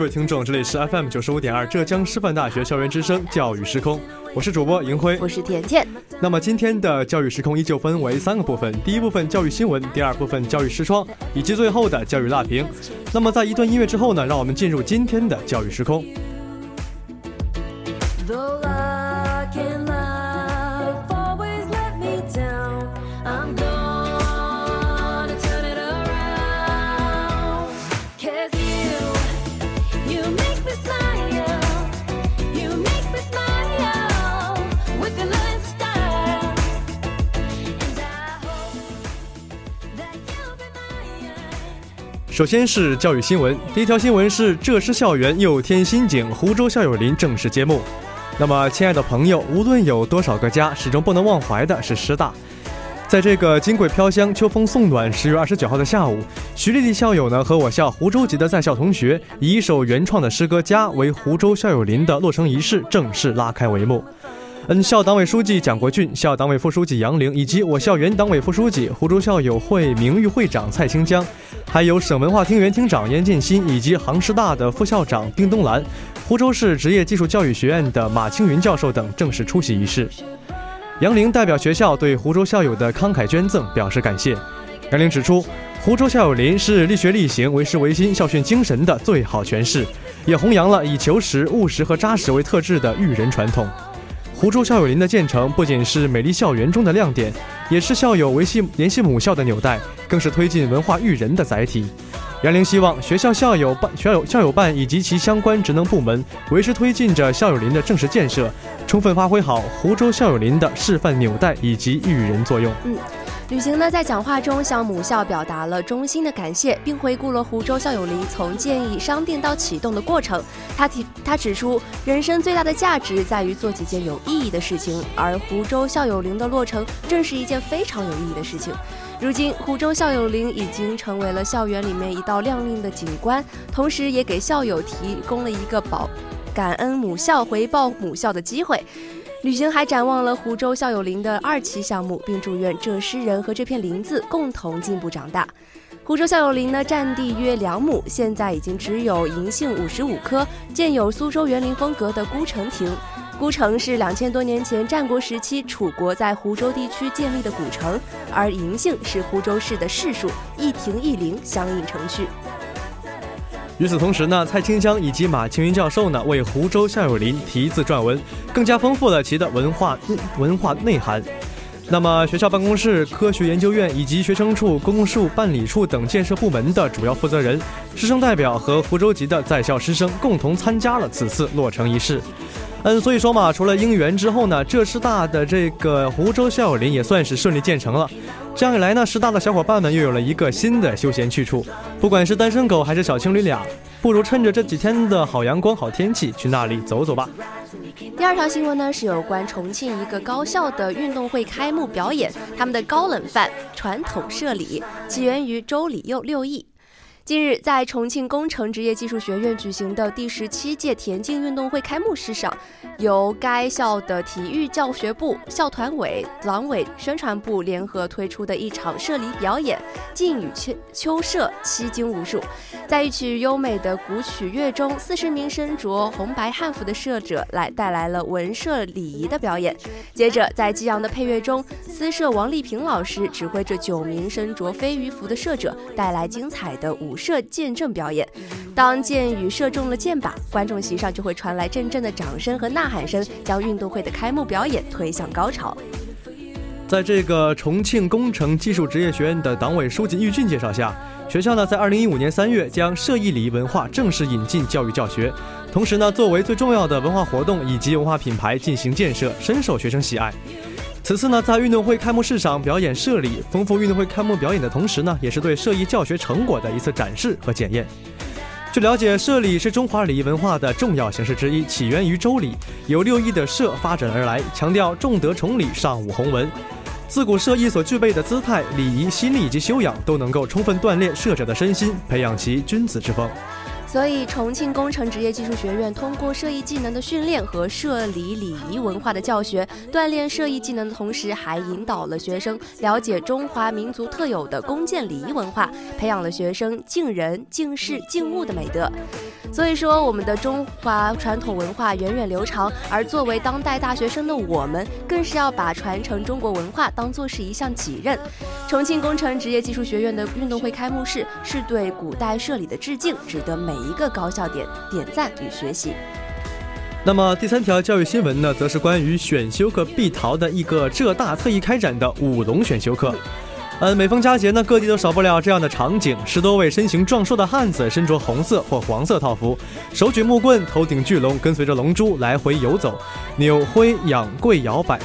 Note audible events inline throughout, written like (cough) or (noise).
各位听众，这里是 FM 九十五点二浙江师范大学校园之声教育时空，我是主播银辉，我是甜甜。那么今天的教育时空依旧分为三个部分，第一部分教育新闻，第二部分教育视窗，以及最后的教育辣评。那么在一段音乐之后呢，让我们进入今天的教育时空。首先是教育新闻，第一条新闻是浙师校园又添新景，湖州校友林正式揭幕。那么，亲爱的朋友，无论有多少个家，始终不能忘怀的是师大。在这个金桂飘香、秋风送暖十月二十九号的下午，徐丽丽校友呢和我校湖州籍的在校同学，以一首原创的诗歌《家》为湖州校友林的落成仪式正式拉开帷幕。嗯，校党委书记蒋国俊、校党委副书记杨玲，以及我校原党委副书记、湖州校友会名誉会长蔡清江，还有省文化厅原厅长严建新，以及杭师大的副校长丁东兰、湖州市职业技术教育学院的马青云教授等正式出席仪式。杨玲代表学校对湖州校友的慷慨捐赠表示感谢。杨玲指出，湖州校友林是力学力行、为师为心校训精神的最好诠释，也弘扬了以求实、务实和扎实为特质的育人传统。湖州校友林的建成不仅是美丽校园中的亮点，也是校友维系联系母校的纽带，更是推进文化育人的载体。杨玲希望学校校友办、校友校友办以及其相关职能部门，维持推进着校友林的正式建设，充分发挥好湖州校友林的示范纽带以及育人作用。吕行呢，在讲话中向母校表达了衷心的感谢，并回顾了湖州校友林从建议商定到启动的过程。他提他指出，人生最大的价值在于做几件有意义的事情，而湖州校友林的落成正是一件非常有意义的事情。如今，湖州校友林已经成为了校园里面一道亮丽的景观，同时也给校友提供了一个保感恩母校、回报母校的机会。旅行还展望了湖州校友林的二期项目，并祝愿浙师人和这片林子共同进步长大。湖州校友林呢，占地约两亩，现在已经只有银杏五十五棵，建有苏州园林风格的孤城亭。孤城是两千多年前战国时期楚国在湖州地区建立的古城，而银杏是湖州市的市树，一亭一林相映成趣。与此同时呢，蔡清江以及马青云教授呢，为湖州校友林题字撰文，更加丰富了其的文化文化内涵。那么，学校办公室、科学研究院以及学生处、公共事务办理处等建设部门的主要负责人、师生代表和湖州籍的在校师生共同参加了此次落成仪式。嗯，所以说嘛，除了应援之后呢，浙师大的这个湖州校友林也算是顺利建成了。这样一来呢，师大的小伙伴们又有了一个新的休闲去处。不管是单身狗还是小情侣俩，不如趁着这几天的好阳光、好天气，去那里走走吧。第二条新闻呢，是有关重庆一个高校的运动会开幕表演，他们的高冷饭传统社礼起源于周礼又六艺。近日，在重庆工程职业技术学院举行的第十七届田径运动会开幕式上，由该校的体育教学部、校团委、党委宣传部联合推出的一场社礼表演——晋语秋秋社七经无数。在一曲优美的古曲乐中，四十名身着红白汉服的社者来带来了文社礼仪的表演。接着，在激昂的配乐中，司社王丽萍老师指挥着九名身着飞鱼服的社者带来精彩的舞。射箭阵表演，当箭雨射中了箭靶，观众席上就会传来阵阵的掌声和呐喊声，将运动会的开幕表演推向高潮。在这个重庆工程技术职业学院的党委书记郁俊介绍下，学校呢在二零一五年三月将射艺礼仪文化正式引进教育教学，同时呢作为最重要的文化活动以及文化品牌进行建设，深受学生喜爱。此次呢在运动会开幕式上表演社礼，丰富运动会开幕表演的同时呢，也是对社艺教学成果的一次展示和检验。据了解，社礼是中华礼仪文化的重要形式之一，起源于周礼，由六艺的社发展而来，强调重德崇礼，尚武弘文。自古社艺所具备的姿态、礼仪、心理以及修养，都能够充分锻炼社者的身心，培养其君子之风。所以，重庆工程职业技术学院通过射艺技能的训练和社礼礼仪文化的教学，锻炼射艺技能的同时，还引导了学生了解中华民族特有的弓箭礼仪文化，培养了学生敬人、敬事、敬物的美德。所以说，我们的中华传统文化源远流长，而作为当代大学生的我们，更是要把传承中国文化当做是一项己任。重庆工程职业技术学院的运动会开幕式，是对古代社礼的致敬，值得每一个高校点点赞与学习。那么第三条教育新闻呢，则是关于选修课必逃的一个浙大特意开展的舞龙选修课。嗯，每逢佳节呢，各地都少不了这样的场景：十多位身形壮硕的汉子，身着红色或黄色套服，手举木棍，头顶巨龙，跟随着龙珠来回游走，扭挥仰跪摇摆，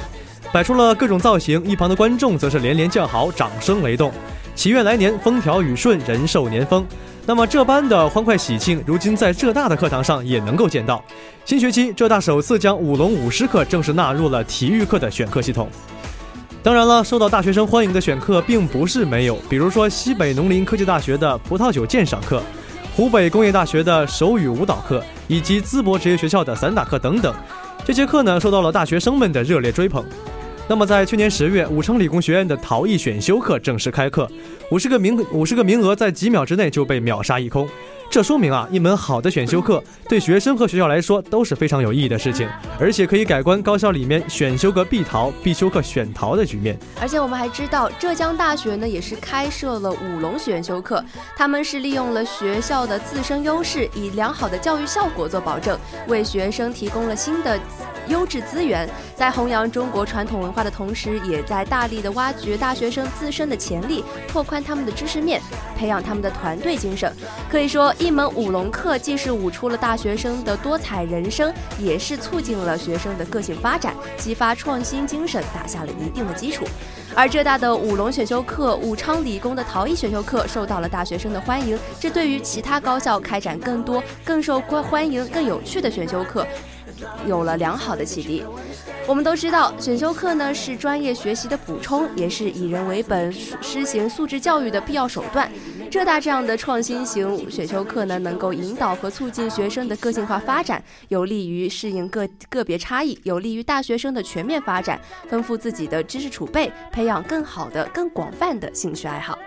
摆出了各种造型。一旁的观众则是连连叫好，掌声雷动。祈愿来年风调雨顺，人寿年丰。那么这般的欢快喜庆，如今在浙大的课堂上也能够见到。新学期，浙大首次将舞龙舞狮课正式纳入了体育课的选课系统。当然了，受到大学生欢迎的选课并不是没有，比如说西北农林科技大学的葡萄酒鉴赏课，湖北工业大学的手语舞蹈课，以及淄博职业学校的散打课等等。这些课呢，受到了大学生们的热烈追捧。那么，在去年十月，武昌理工学院的陶艺选修课正式开课，五十个名五十个名额在几秒之内就被秒杀一空。这说明啊，一门好的选修课对学生和学校来说都是非常有意义的事情，而且可以改观高校里面选修课必逃、必修课选逃的局面。而且我们还知道，浙江大学呢也是开设了舞龙选修课，他们是利用了学校的自身优势，以良好的教育效果做保证，为学生提供了新的优质资源，在弘扬中国传统文化的同时，也在大力的挖掘大学生自身的潜力，拓宽他们的知识面，培养他们的团队精神。可以说。一门舞龙课既是舞出了大学生的多彩人生，也是促进了学生的个性发展，激发创新精神，打下了一定的基础。而浙大的舞龙选修课、武昌理工的陶艺选修课受到了大学生的欢迎，这对于其他高校开展更多、更受欢迎、更有趣的选修课，有了良好的启迪。我们都知道，选修课呢是专业学习的补充，也是以人为本、施行素质教育的必要手段。浙大这样的创新型选修课呢，能够引导和促进学生的个性化发展，有利于适应个个别差异，有利于大学生的全面发展，丰富自己的知识储备，培养更好的、更广泛的兴趣爱好。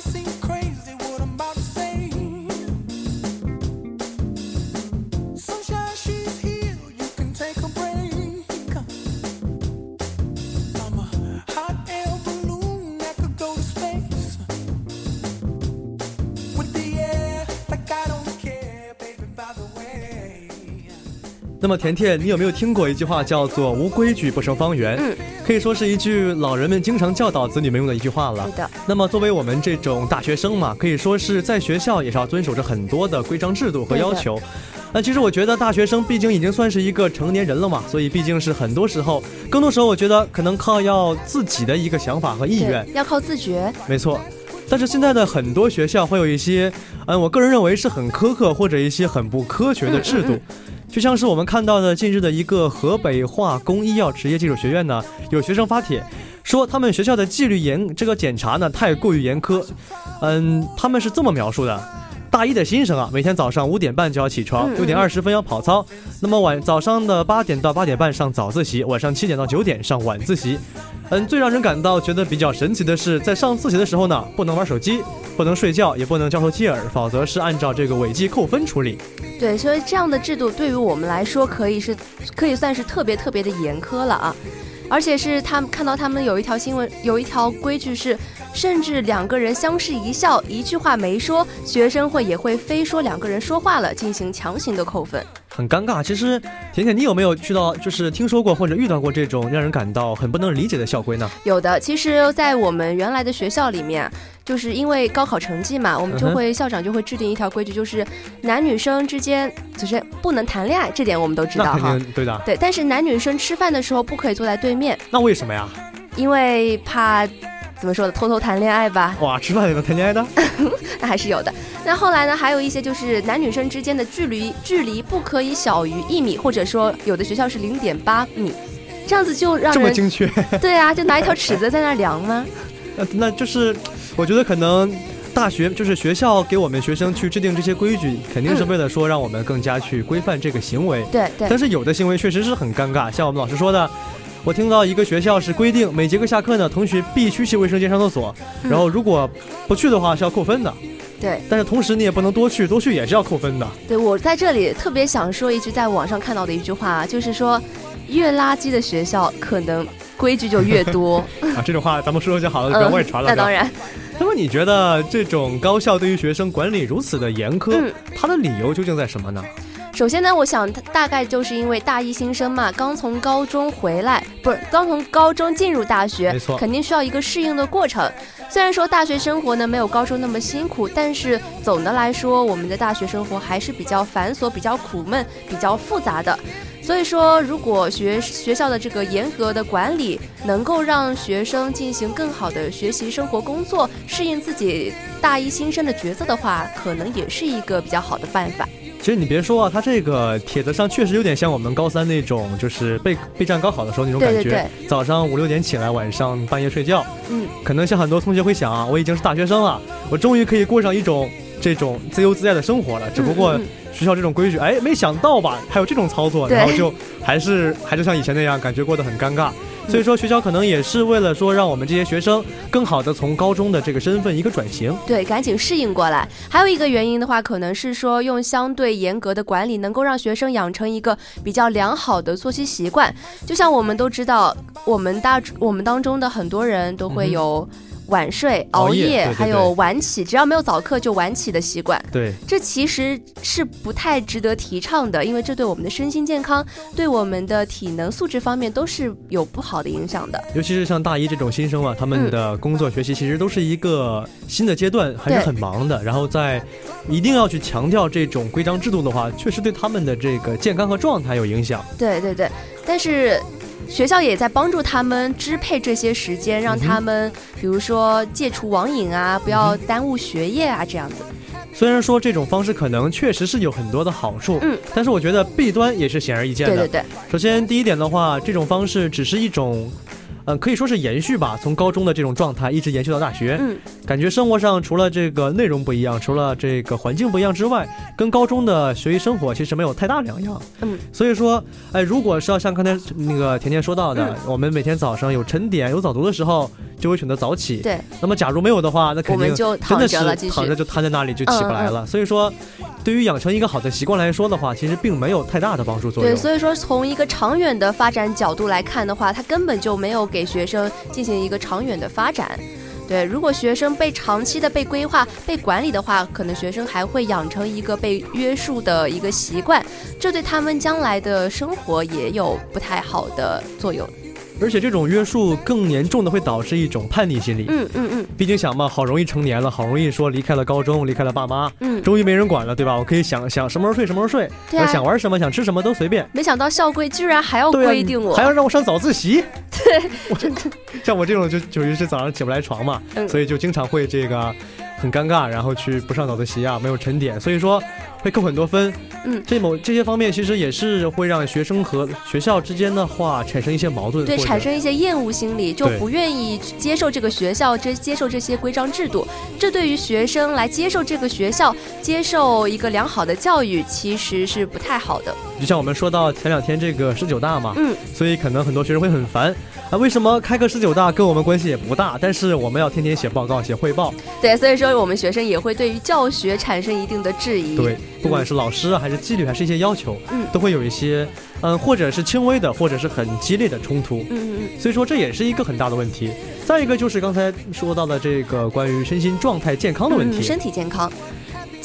I sing 那么甜甜，你有没有听过一句话叫做“无规矩不成方圆”？嗯，可以说是一句老人们经常教导子女们用的一句话了。是的。那么作为我们这种大学生嘛，可以说是在学校也是要遵守着很多的规章制度和要求。那其实我觉得大学生毕竟已经算是一个成年人了嘛，所以毕竟是很多时候，更多时候我觉得可能靠要自己的一个想法和意愿，要靠自觉。没错。但是现在的很多学校会有一些，嗯，我个人认为是很苛刻或者一些很不科学的制度。就像是我们看到的近日的一个河北化工医药职业技术学院呢，有学生发帖说他们学校的纪律严这个检查呢太过于严苛，嗯，他们是这么描述的：大一的新生啊，每天早上五点半就要起床，六点二十分要跑操，那么晚早上的八点到八点半上早自习，晚上七点到九点上晚自习。嗯，最让人感到觉得比较神奇的是，在上自习的时候呢，不能玩手机，不能睡觉，也不能交头接耳，否则是按照这个违纪扣分处理。对，所以这样的制度对于我们来说，可以是，可以算是特别特别的严苛了啊！而且是他们看到他们有一条新闻，有一条规矩是，甚至两个人相视一笑，一句话没说，学生会也会非说两个人说话了，进行强行的扣分。很尴尬。其实，甜甜，你有没有去到，就是听说过或者遇到过这种让人感到很不能理解的校规呢？有的，其实，在我们原来的学校里面，就是因为高考成绩嘛，我们就会校长就会制定一条规矩，就是男女生之间就是不能谈恋爱，这点我们都知道哈。对的。对，但是男女生吃饭的时候不可以坐在对面。那为什么呀？因为怕。怎么说的？偷偷谈恋爱吧？哇，吃饭也能谈恋爱的？那 (laughs) 还是有的。那后来呢？还有一些就是男女生之间的距离，距离不可以小于一米，或者说有的学校是零点八米，这样子就让这么精确？(laughs) 对啊，就拿一条尺子在那量吗？(laughs) 那那就是，我觉得可能大学就是学校给我们学生去制定这些规矩，肯定是为了说让我们更加去规范这个行为。对对。但是有的行为确实是很尴尬，像我们老师说的。我听到一个学校是规定每节课下课呢，同学必须去卫生间上厕所，然后如果不去的话是要扣分的。对，但是同时你也不能多去，多去也是要扣分的。对我在这里特别想说一句，在网上看到的一句话，就是说，越垃圾的学校可能规矩就越多。(laughs) 啊，这种话咱们说说就好了，不要外传了。那当然。那么你觉得这种高校对于学生管理如此的严苛，它的理由究竟在什么呢？首先呢，我想大概就是因为大一新生嘛，刚从高中回来，不是刚从高中进入大学，没错，肯定需要一个适应的过程。虽然说大学生活呢没有高中那么辛苦，但是总的来说，我们的大学生活还是比较繁琐、比较苦闷、比较复杂的。所以说，如果学学校的这个严格的管理能够让学生进行更好的学习、生活、工作，适应自己大一新生的角色的话，可能也是一个比较好的办法。其实你别说啊，他这个帖子上确实有点像我们高三那种，就是备备战高考的时候那种感觉。早上五六点起来，晚上半夜睡觉。嗯。可能像很多同学会想啊，我已经是大学生了，我终于可以过上一种这种自由自在的生活了。只不过学校这种规矩，哎，没想到吧？还有这种操作，然后就还是还是像以前那样，感觉过得很尴尬。所以说，学校可能也是为了说，让我们这些学生更好的从高中的这个身份一个转型，对，赶紧适应过来。还有一个原因的话，可能是说用相对严格的管理，能够让学生养成一个比较良好的作息习惯。就像我们都知道，我们大我们当中的很多人都会有。晚睡、熬夜，还有晚起，只要没有早课就晚起的习惯。对，这其实是不太值得提倡的，因为这对我们的身心健康、对我们的体能素质方面都是有不好的影响的。尤其是像大一这种新生啊，他们的工作学习其实都是一个新的阶段，还是很忙的。(laughs) 然后在一定要去强调这种规章制度的话，确实对他们的这个健康和状态有影响。对对对，但是。学校也在帮助他们支配这些时间，让他们比如说戒除网瘾啊，不要耽误学业啊，这样子。虽然说这种方式可能确实是有很多的好处，嗯，但是我觉得弊端也是显而易见的。对对对。首先第一点的话，这种方式只是一种。嗯，可以说是延续吧，从高中的这种状态一直延续到大学。嗯，感觉生活上除了这个内容不一样，除了这个环境不一样之外，跟高中的学习生活其实没有太大两样。嗯，所以说，哎，如果是要像刚才那个甜甜说到的，我们每天早上有晨点、有早读的时候，就会选择早起。对。那么假如没有的话，那肯定真的是躺着就瘫在那里就起不来了。所以说。对于养成一个好的习惯来说的话，其实并没有太大的帮助作用。对，所以说从一个长远的发展角度来看的话，它根本就没有给学生进行一个长远的发展。对，如果学生被长期的被规划、被管理的话，可能学生还会养成一个被约束的一个习惯，这对他们将来的生活也有不太好的作用。而且这种约束更严重的会导致一种叛逆心理。嗯嗯嗯。毕竟想嘛，好容易成年了，好容易说离开了高中，离开了爸妈，嗯，终于没人管了，对吧？我可以想想什么时候睡什么时候睡，对想玩什么想吃什么都随便。没想到校规居然还要规定我，还要让我上早自习。(laughs) 对，我 (laughs) 像我这种就就于是早上起不来床嘛，所以就经常会这个很尴尬，然后去不上早自习啊，没有晨点，所以说。会扣很多分，嗯，这某这些方面其实也是会让学生和学校之间的话产生一些矛盾，对，产生一些厌恶心理，就不愿意接受这个学校，这接受这些规章制度。这对于学生来接受这个学校，接受一个良好的教育，其实是不太好的。就像我们说到前两天这个十九大嘛，嗯，所以可能很多学生会很烦啊，为什么开个十九大跟我们关系也不大，但是我们要天天写报告、写汇报？对，所以说我们学生也会对于教学产生一定的质疑。对，不管是老师还是纪律，还是一些要求，嗯，都会有一些，嗯，或者是轻微的，或者是很激烈的冲突。嗯嗯嗯。所以说这也是一个很大的问题。再一个就是刚才说到的这个关于身心状态健康的问题，身体健康。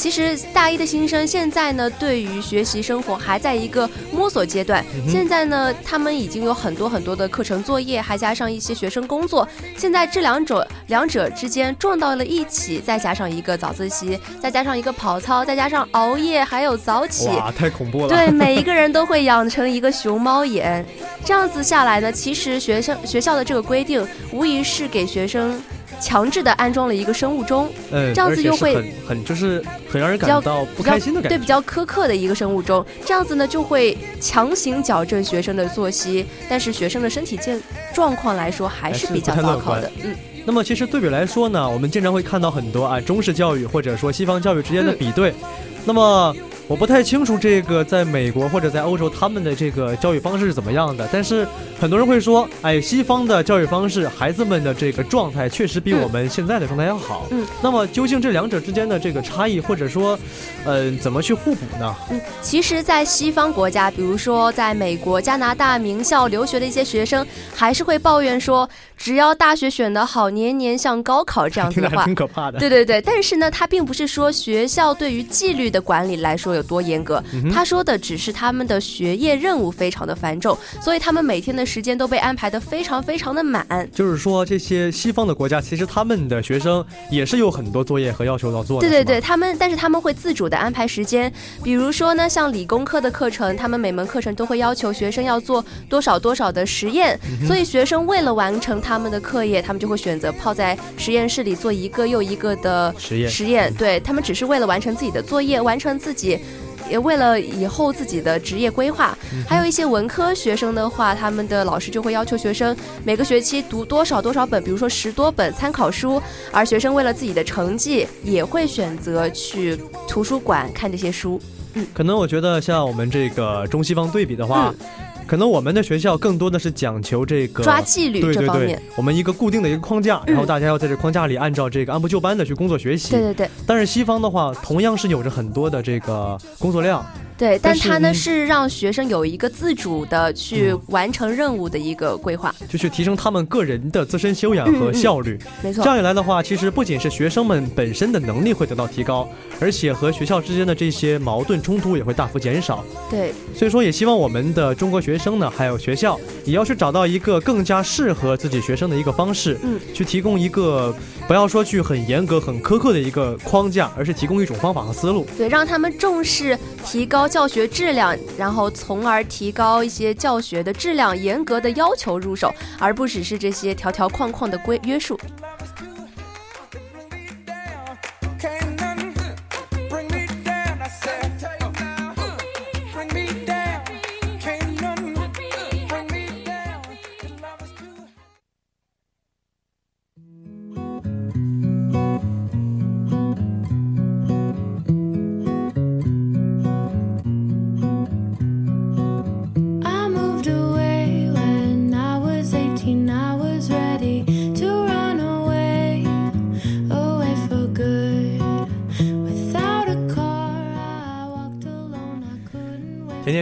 其实大一的新生现在呢，对于学习生活还在一个摸索阶段。现在呢，他们已经有很多很多的课程作业，还加上一些学生工作。现在这两者两者之间撞到了一起，再加上一个早自习，再加上一个跑操，再加上熬夜，还有早起，哇，太恐怖了！对，每一个人都会养成一个熊猫眼。这样子下来呢，其实学生学校的这个规定，无疑是给学生。强制的安装了一个生物钟，嗯，这样子又会很很就是很让人感到不开心的感觉，对，比较苛刻的一个生物钟，这样子呢就会强行矫正学生的作息，但是学生的身体健状况来说还是比较糟糕的，嗯。那么其实对比来说呢，我们经常会看到很多啊中式教育或者说西方教育之间的比对，那么。我不太清楚这个在美国或者在欧洲他们的这个教育方式是怎么样的，但是很多人会说，哎，西方的教育方式，孩子们的这个状态确实比我们现在的状态要好。嗯，那么究竟这两者之间的这个差异，或者说，嗯，怎么去互补呢？嗯，其实，在西方国家，比如说在美国、加拿大名校留学的一些学生，还是会抱怨说，只要大学选得好，年年像高考这样子的话，(laughs) 挺可怕的。对对对，但是呢，他并不是说学校对于纪律的管理来说。有多严格？他说的只是他们的学业任务非常的繁重，所以他们每天的时间都被安排的非常非常的满。就是说，这些西方的国家其实他们的学生也是有很多作业和要求要做的。对对对，他们但是他们会自主的安排时间。比如说呢，像理工科的课程，他们每门课程都会要求学生要做多少多少的实验，所以学生为了完成他们的课业，他们就会选择泡在实验室里做一个又一个的实验。实验，对他们只是为了完成自己的作业，完成自己。也为了以后自己的职业规划，还有一些文科学生的话，他们的老师就会要求学生每个学期读多少多少本，比如说十多本参考书，而学生为了自己的成绩，也会选择去图书馆看这些书。嗯，可能我觉得像我们这个中西方对比的话。可能我们的学校更多的是讲求这个抓纪律这方面，我们一个固定的一个框架，然后大家要在这框架里按照这个按部就班的去工作学习。对对对。但是西方的话，同样是有着很多的这个工作量。对，但他呢是让学生有一个自主的去完成任务的一个规划，就去提升他们个人的自身修养和效率。没错。这样一来的话，其实不仅是学生们本身的能力会得到提高，而且和学校之间的这些矛盾冲突也会大幅减少。对。所以说，也希望我们的中国学生呢，还有学校，也要去找到一个更加适合自己学生的一个方式，嗯，去提供一个不要说去很严格、很苛刻的一个框架，而是提供一种方法和思路。对，让他们重视提高。教学质量，然后从而提高一些教学的质量，严格的要求入手，而不只是这些条条框框的规约束。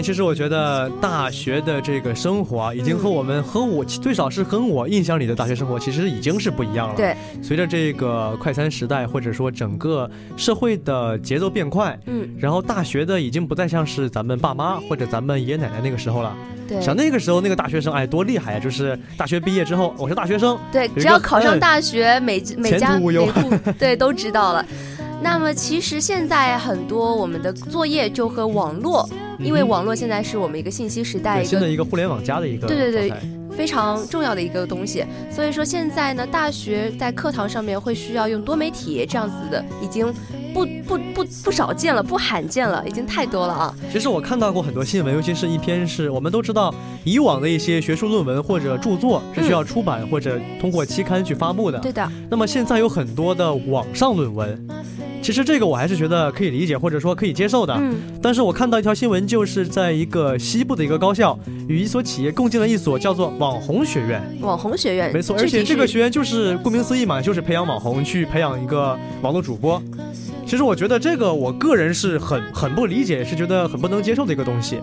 其实我觉得大学的这个生活啊，已经和我们和我最少是和我印象里的大学生活，其实已经是不一样了。对，随着这个快餐时代，或者说整个社会的节奏变快，嗯，然后大学的已经不再像是咱们爸妈或者咱们爷爷奶奶那个时候了。对，像那个时候那个大学生，哎，多厉害呀！就是大学毕业之后，我是大学生，对，只要考上大学，每每家无忧，(laughs) 对，都知道了。那么其实现在很多我们的作业就和网络。因为网络现在是我们一个信息时代，新的一个互联网加的一个对对对非常重要的一个东西。所以说现在呢，大学在课堂上面会需要用多媒体这样子的，已经不不不不少见了，不罕见了，已经太多了啊。其实我看到过很多新闻，尤其是一篇是我们都知道，以往的一些学术论文或者著作是需要出版或者通过期刊去发布的。对的。那么现在有很多的网上论文。其实这个我还是觉得可以理解，或者说可以接受的。嗯，但是我看到一条新闻，就是在一个西部的一个高校，与一所企业共建了一所叫做网红学院。网红学院，没错，而且这个学院就是顾名思义嘛，就是培养网红，去培养一个网络主播。其实我觉得这个，我个人是很很不理解，是觉得很不能接受的一个东西。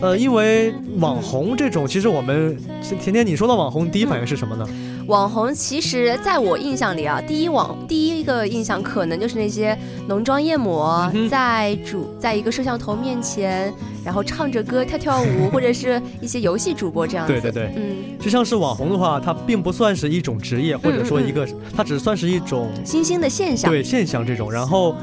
呃，因为网红这种，其实我们甜甜，你说到网红，第一反应是什么呢？网红其实在我印象里啊，第一网第一个印象可能就是那些浓妆艳抹，在主在一个摄像头面前，然后唱着歌跳跳舞，或者是一些游戏主播这样子。对对对，嗯，就像是网红的话，它并不算是一种职业，或者说一个，它只算是一种新兴的现象。对现象这种，然后。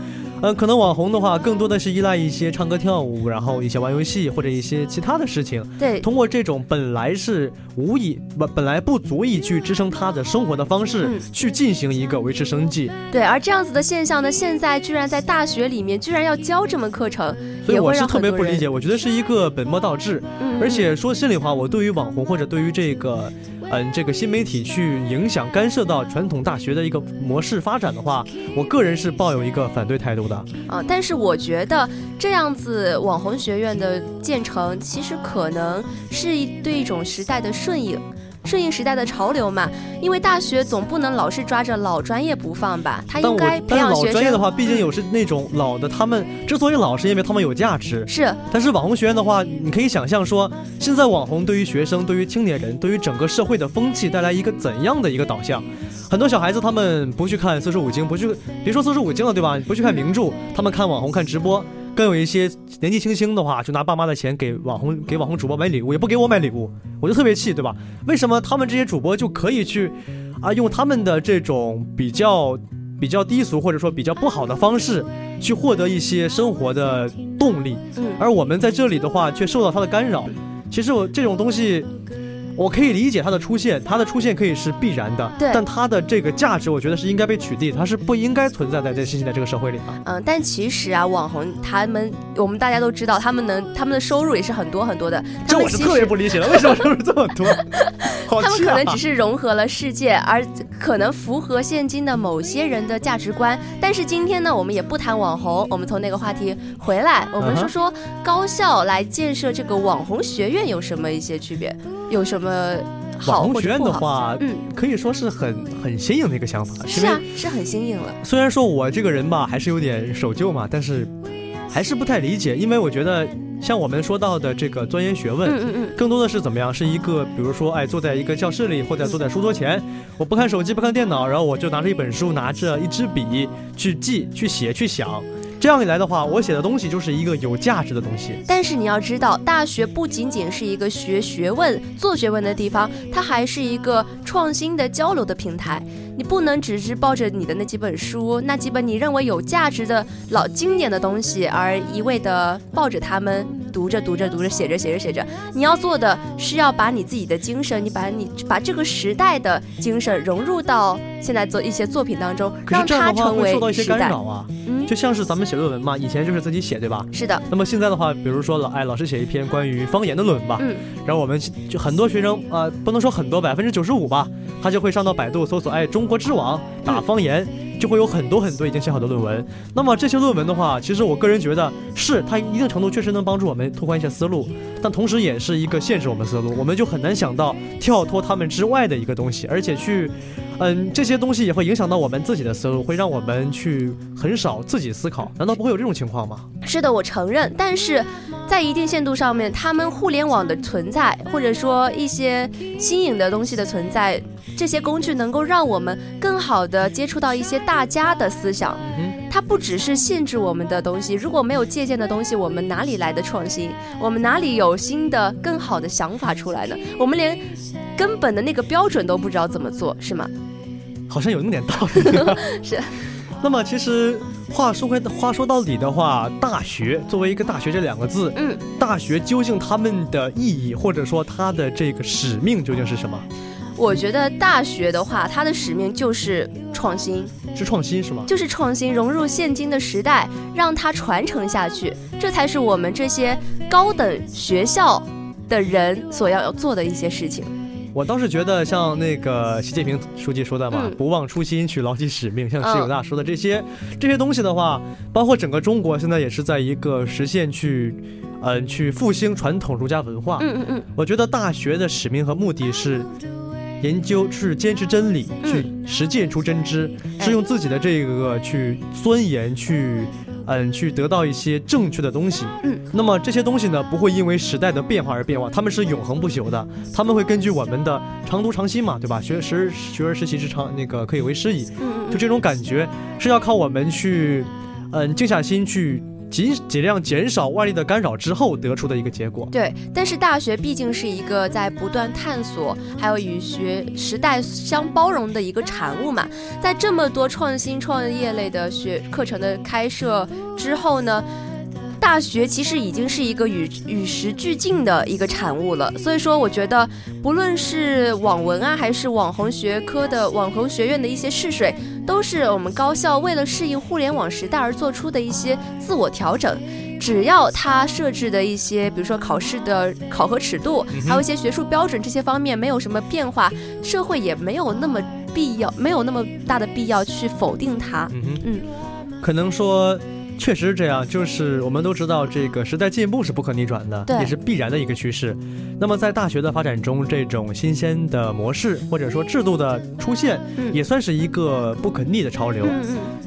嗯，可能网红的话，更多的是依赖一些唱歌跳舞，然后一些玩游戏或者一些其他的事情。对，通过这种本来是无以不本来不足以去支撑他的生活的方式，去进行一个维持生计。对，而这样子的现象呢，现在居然在大学里面居然要教这门课程，所以我是特别不理解，我觉得是一个本末倒置。嗯，而且说心里话，我对于网红或者对于这个。嗯，这个新媒体去影响、干涉到传统大学的一个模式发展的话，我个人是抱有一个反对态度的。啊，但是我觉得这样子网红学院的建成，其实可能是一对一种时代的顺应。顺应时代的潮流嘛，因为大学总不能老是抓着老专业不放吧？他应该培养学生。老专业的话，毕竟有是那种老的，他们之所以老，是因为他们有价值。是。但是网红学院的话，你可以想象说，现在网红对于学生、对于青年人、对于整个社会的风气带来一个怎样的一个导向？很多小孩子他们不去看四书五经，不去别说四书五经了，对吧？不去看名著，他们看网红、看直播。更有一些年纪轻轻的话，就拿爸妈的钱给网红给网红主播买礼物，也不给我买礼物，我就特别气，对吧？为什么他们这些主播就可以去啊用他们的这种比较比较低俗或者说比较不好的方式去获得一些生活的动力，而我们在这里的话却受到他的干扰。其实我这种东西。我可以理解它的出现，它的出现可以是必然的，对。但它的这个价值，我觉得是应该被取缔，它是不应该存在在这现在这个社会里的。嗯，但其实啊，网红他们，我们大家都知道，他们能，他们的收入也是很多很多的。这我是特别不理解的，为什么收入这么多？(laughs) 他们可能只是融合了世界，而可能符合现今的某些人的价值观。但是今天呢，我们也不谈网红，我们从那个话题回来，我们说说高校来建设这个网红学院有什么一些区别。有什么网红学院的话，嗯，可以说是很很新颖的一个想法。是啊，是很新颖了。虽然说我这个人吧，还是有点守旧嘛，但是还是不太理解，因为我觉得像我们说到的这个钻研学问，嗯嗯嗯，更多的是怎么样？是一个，比如说，哎，坐在一个教室里，或者坐在书桌前，我不看手机，不看电脑，然后我就拿着一本书，拿着一支笔去记、去写、去想。这样一来的话，我写的东西就是一个有价值的东西。但是你要知道，大学不仅仅是一个学学问、做学问的地方，它还是一个创新的交流的平台。你不能只是抱着你的那几本书、那几本你认为有价值的老经典的东西，而一味的抱着它们读着读着读着、写着写着写着。你要做的是要把你自己的精神，你把你把这个时代的精神融入到现在做一些作品当中，让它成为时代。嗯，就像是咱们。写论文嘛，以前就是自己写，对吧？是的。那么现在的话，比如说老哎，老师写一篇关于方言的论文吧，嗯，然后我们就很多学生啊，不能说很多，百分之九十五吧，他就会上到百度搜索哎，中国之网打方言。就会有很多很多已经写好的论文。那么这些论文的话，其实我个人觉得是它一定程度确实能帮助我们拓宽一些思路，但同时也是一个限制我们思路，我们就很难想到跳脱他们之外的一个东西，而且去，嗯，这些东西也会影响到我们自己的思路，会让我们去很少自己思考。难道不会有这种情况吗？是的，我承认，但是在一定限度上面，他们互联网的存在，或者说一些新颖的东西的存在。这些工具能够让我们更好的接触到一些大家的思想，它不只是限制我们的东西。如果没有借鉴的东西，我们哪里来的创新？我们哪里有新的、更好的想法出来呢？我们连根本的那个标准都不知道怎么做，是吗？好像有那么点道理。(laughs) 是。那么其实话说回话说到底的话，大学作为一个大学这两个字，嗯，大学究竟他们的意义或者说它的这个使命究竟是什么？我觉得大学的话，它的使命就是创新，是创新是吗？就是创新，融入现今的时代，让它传承下去，这才是我们这些高等学校的人所要要做的一些事情。我倒是觉得像那个习近平书记说的嘛，不忘初心，去牢记使命，像石友大说的这些这些东西的话，包括整个中国现在也是在一个实现去，嗯，去复兴传统儒家文化。嗯嗯嗯，我觉得大学的使命和目的是。研究是坚持真理，去实践出真知，是用自己的这个去钻研，去嗯，去得到一些正确的东西。嗯，那么这些东西呢，不会因为时代的变化而变化，他们是永恒不朽的。他们会根据我们的常读常新嘛，对吧？学时学而时习之，常那个可以为师矣。嗯，就这种感觉是要靠我们去嗯静下心去。尽尽量减少外力的干扰之后得出的一个结果。对，但是大学毕竟是一个在不断探索，还有与学时代相包容的一个产物嘛。在这么多创新创业类的学课程的开设之后呢？大学其实已经是一个与与时俱进的一个产物了，所以说我觉得，不论是网文啊，还是网红学科的网红学院的一些试水，都是我们高校为了适应互联网时代而做出的一些自我调整。只要他设置的一些，比如说考试的考核尺度，还有一些学术标准这些方面没有什么变化，社会也没有那么必要，没有那么大的必要去否定它。嗯嗯，可能说。确实是这样，就是我们都知道，这个时代进步是不可逆转的，也是必然的一个趋势。那么在大学的发展中，这种新鲜的模式或者说制度的出现，也算是一个不可逆的潮流。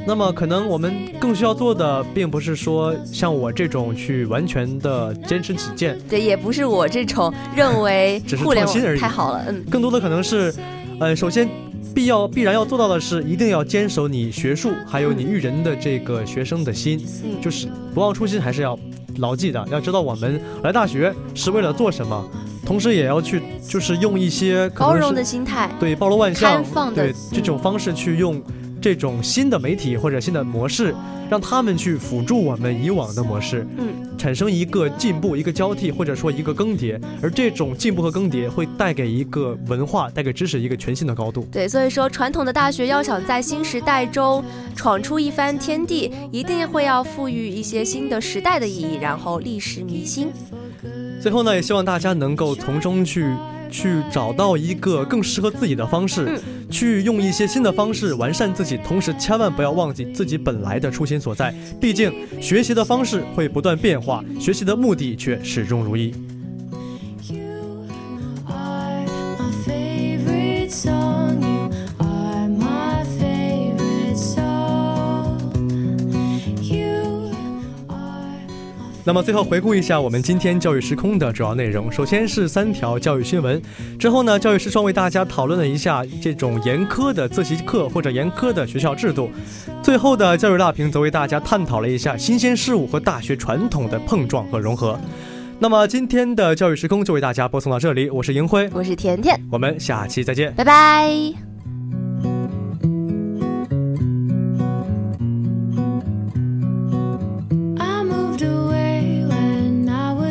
那么可能我们更需要做的，并不是说像我这种去完全的坚持己见，对，也不是我这种认为 (laughs) 只是创新而已。太好了，嗯。更多的可能是，呃，首先。必要必然要做到的是，一定要坚守你学术，还有你育人的这个学生的心，就是不忘初心，还是要牢记的。要知道我们来大学是为了做什么，同时也要去，就是用一些包容的心态，对，包罗万象，对这种方式去用。这种新的媒体或者新的模式，让他们去辅助我们以往的模式，嗯，产生一个进步、一个交替，或者说一个更迭。而这种进步和更迭会带给一个文化、带给知识一个全新的高度。对，所以说传统的大学要想在新时代中闯出一番天地，一定会要赋予一些新的时代的意义，然后历史弥新。最后呢，也希望大家能够从中去。去找到一个更适合自己的方式，去用一些新的方式完善自己，同时千万不要忘记自己本来的初心所在。毕竟学习的方式会不断变化，学习的目的却始终如一。那么最后回顾一下我们今天教育时空的主要内容。首先是三条教育新闻，之后呢，教育师双为大家讨论了一下这种严苛的自习课或者严苛的学校制度。最后的教育大屏则为大家探讨了一下新鲜事物和大学传统的碰撞和融合。那么今天的教育时空就为大家播送到这里，我是银辉，我是甜甜，我们下期再见，拜拜。